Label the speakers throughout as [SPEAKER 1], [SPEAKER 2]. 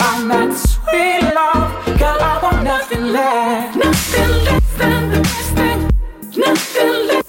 [SPEAKER 1] I'm that sweet love. Girl, I want nothing less. Nothing less than the best thing. Nothing less.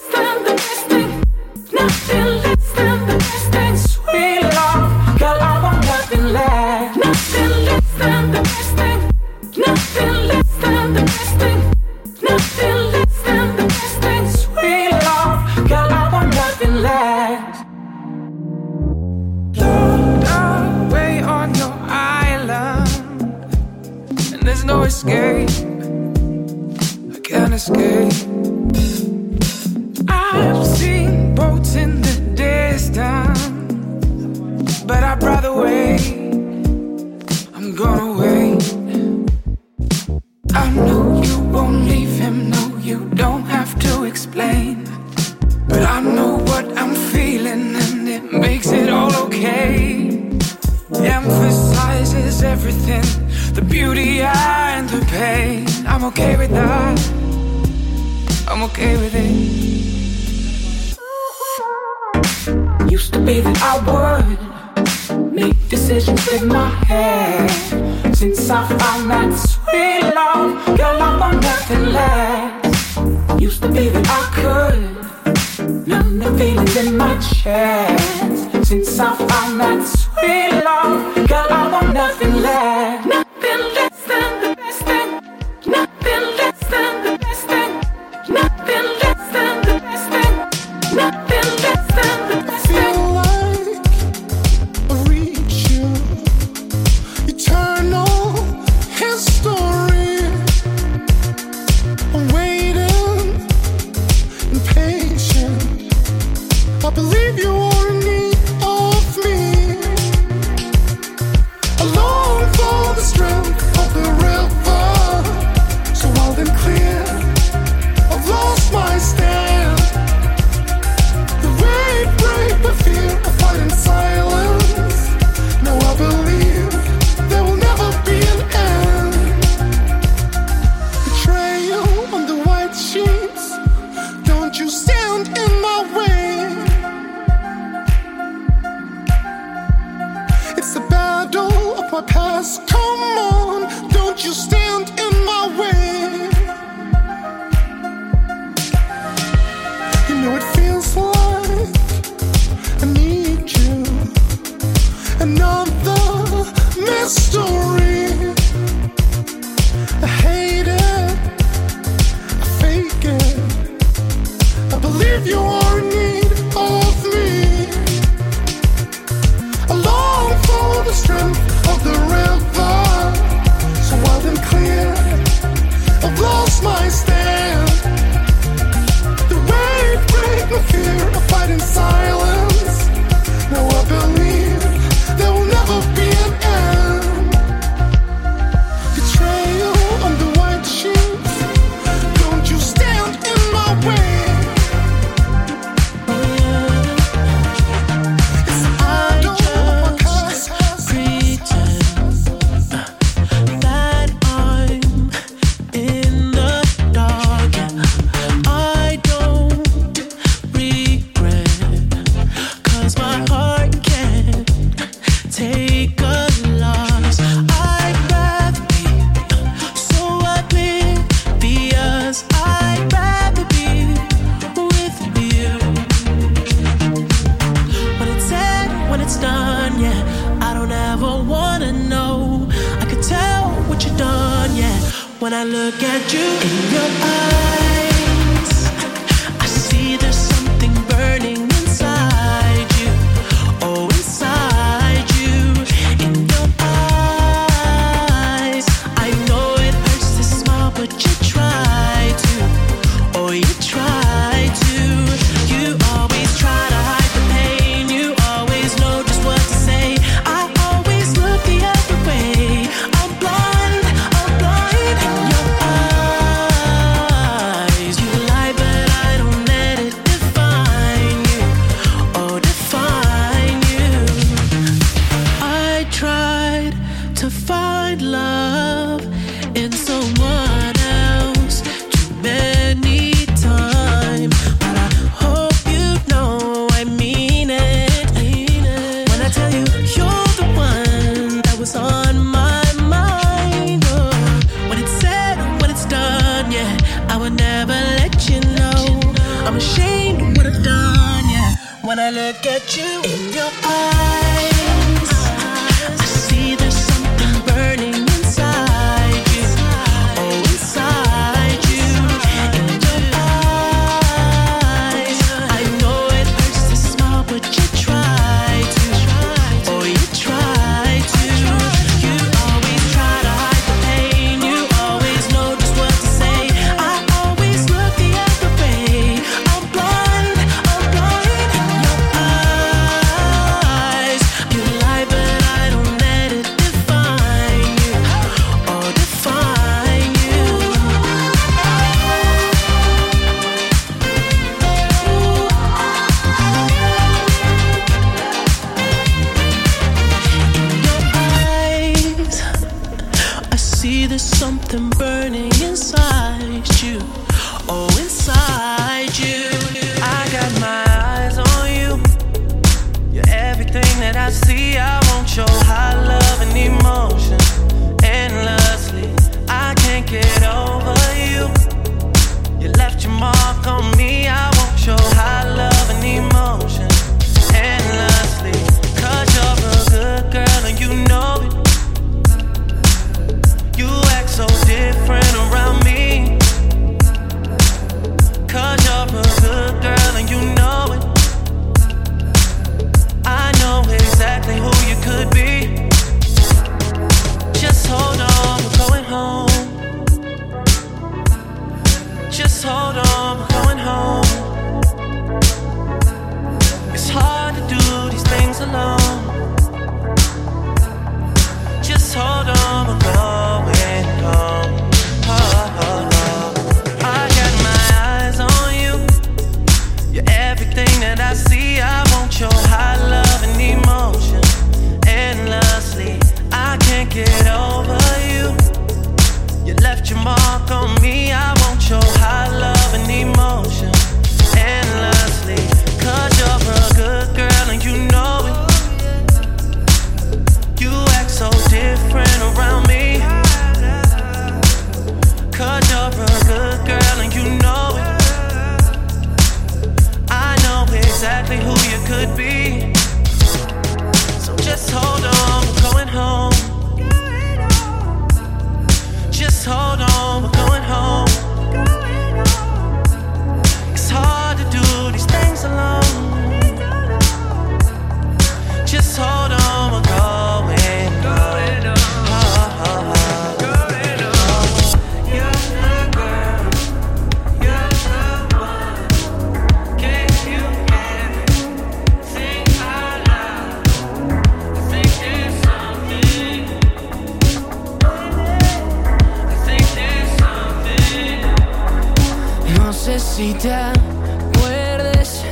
[SPEAKER 2] Si te acuerdes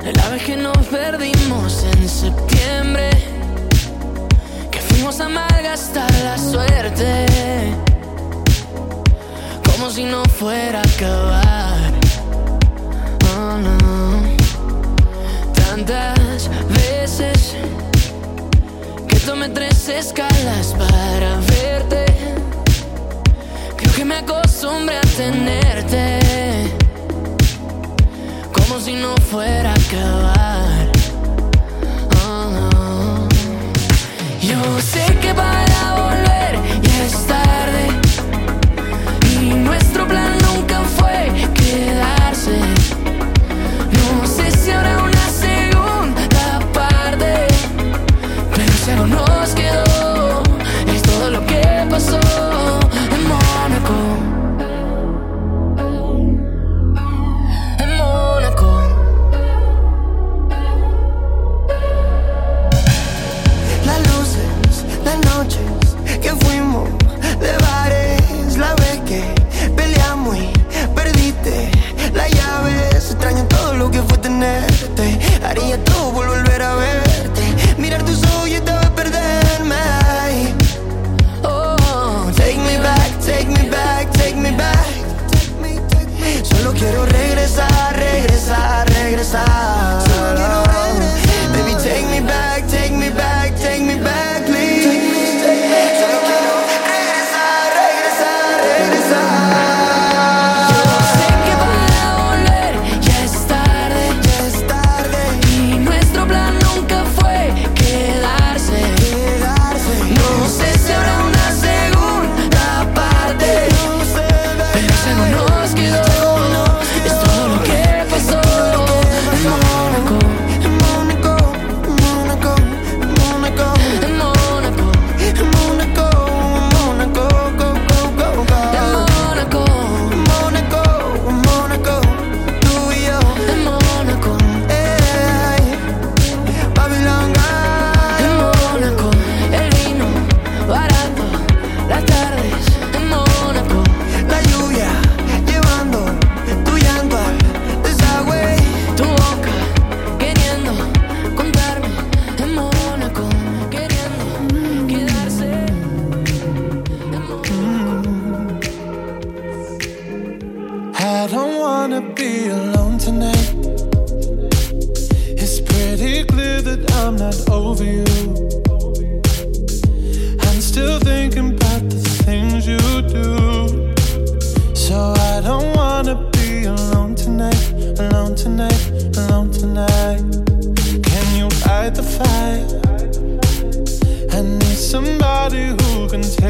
[SPEAKER 2] de la vez que nos perdimos en septiembre, que fuimos a malgastar la suerte, como si no fuera a acabar. Oh no, tantas veces que tomé tres escalas para que me acostumbre a tenerte. Como si no fuera a acabar. Oh, no. Yo sé que para volver ya está.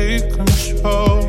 [SPEAKER 2] take control.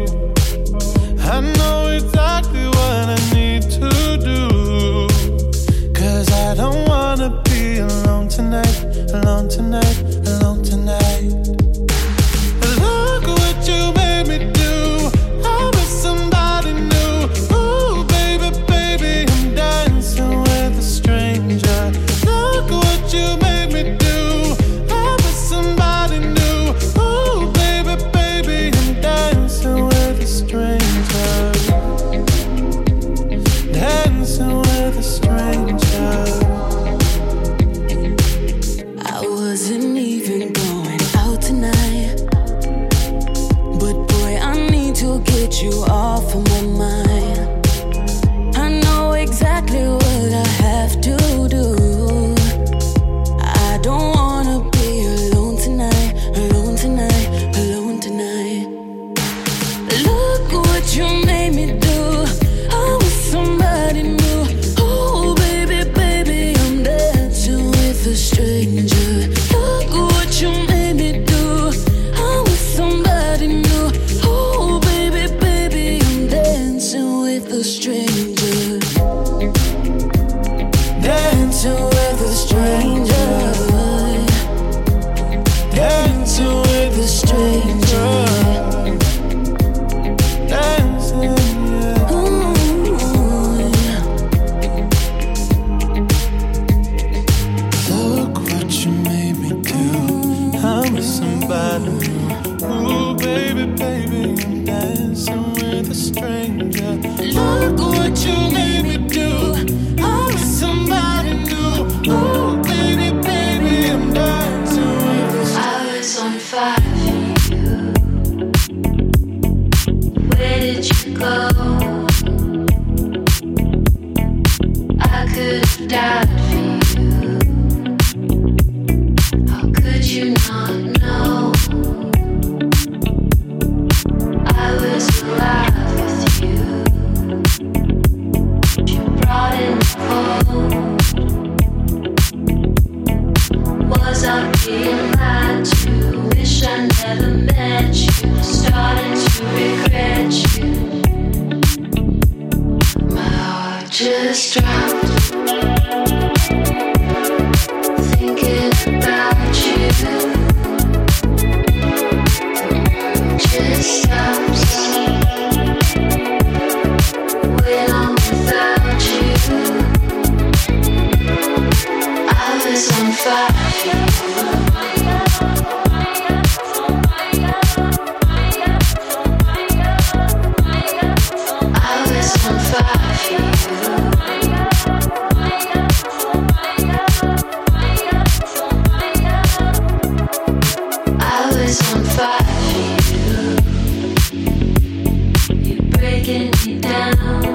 [SPEAKER 3] Ooh, baby, baby, I'm dancing with a stranger.
[SPEAKER 4] breaking me down.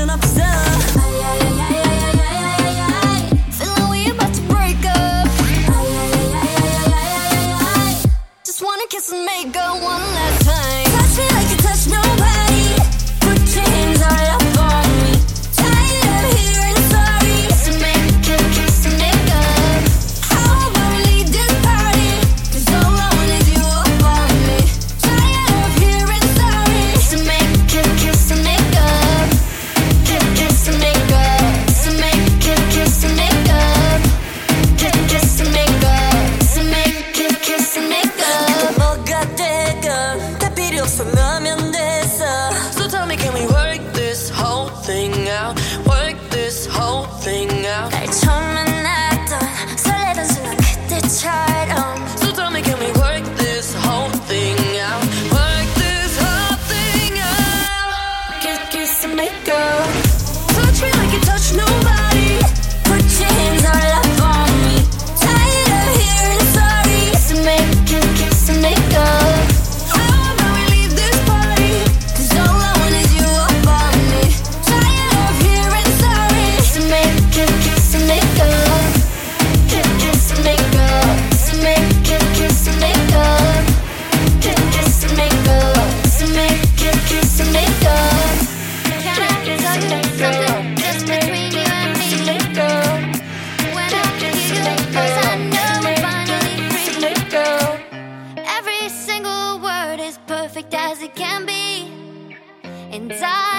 [SPEAKER 5] Been upset
[SPEAKER 4] it can be. And I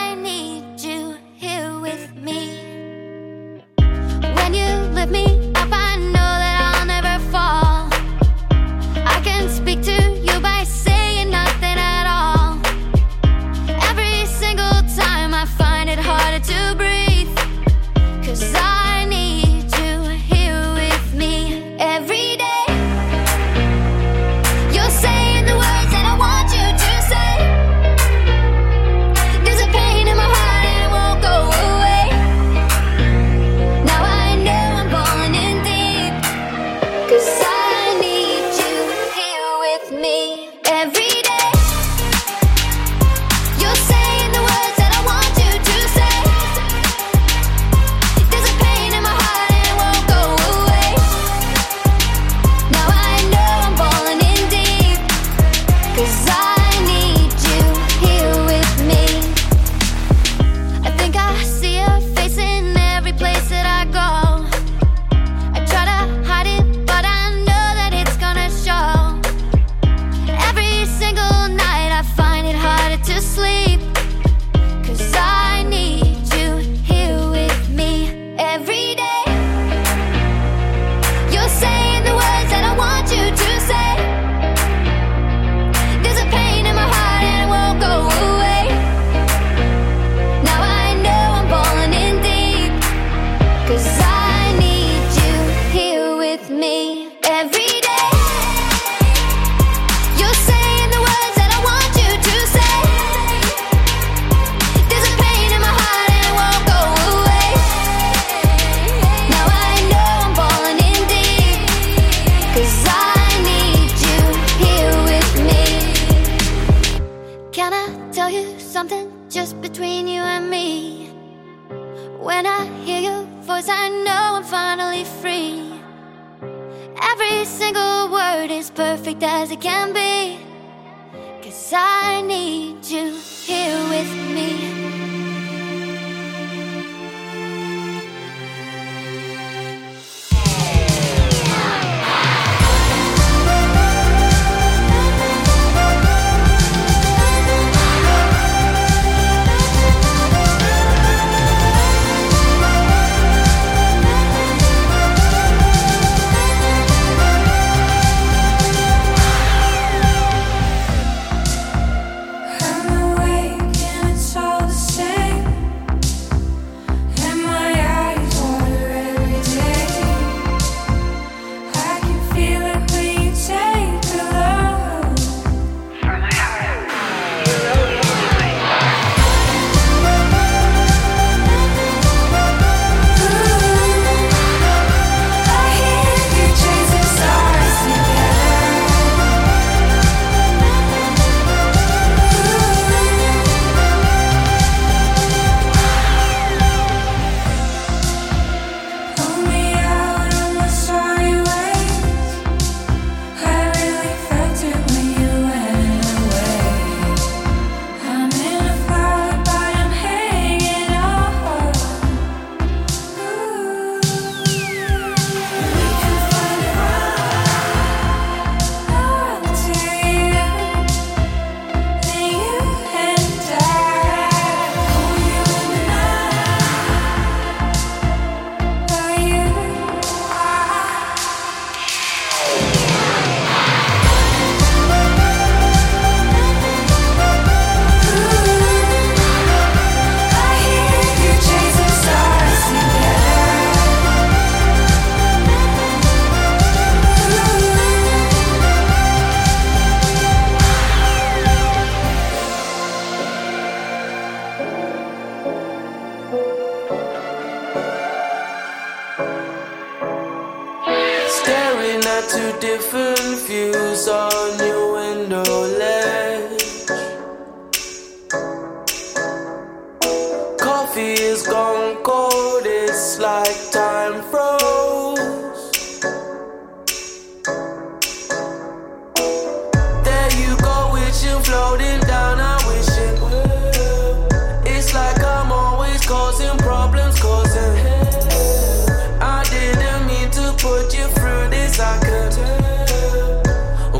[SPEAKER 6] put you through this, I could.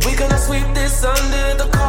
[SPEAKER 6] We're gonna sweep this under the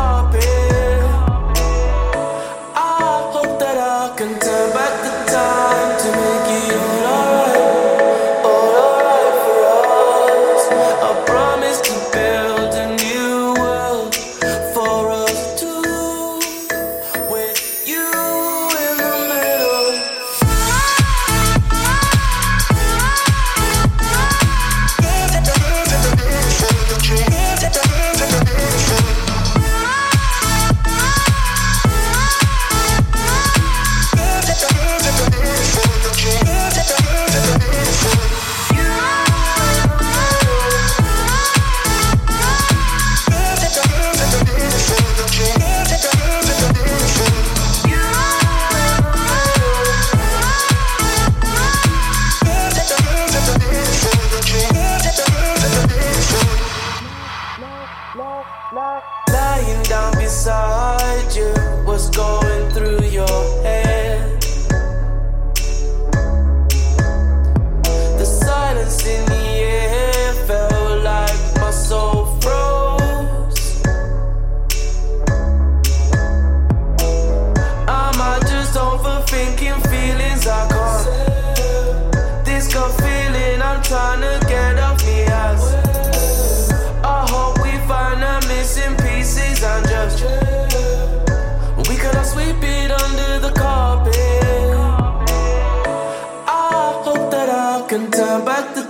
[SPEAKER 6] كسبت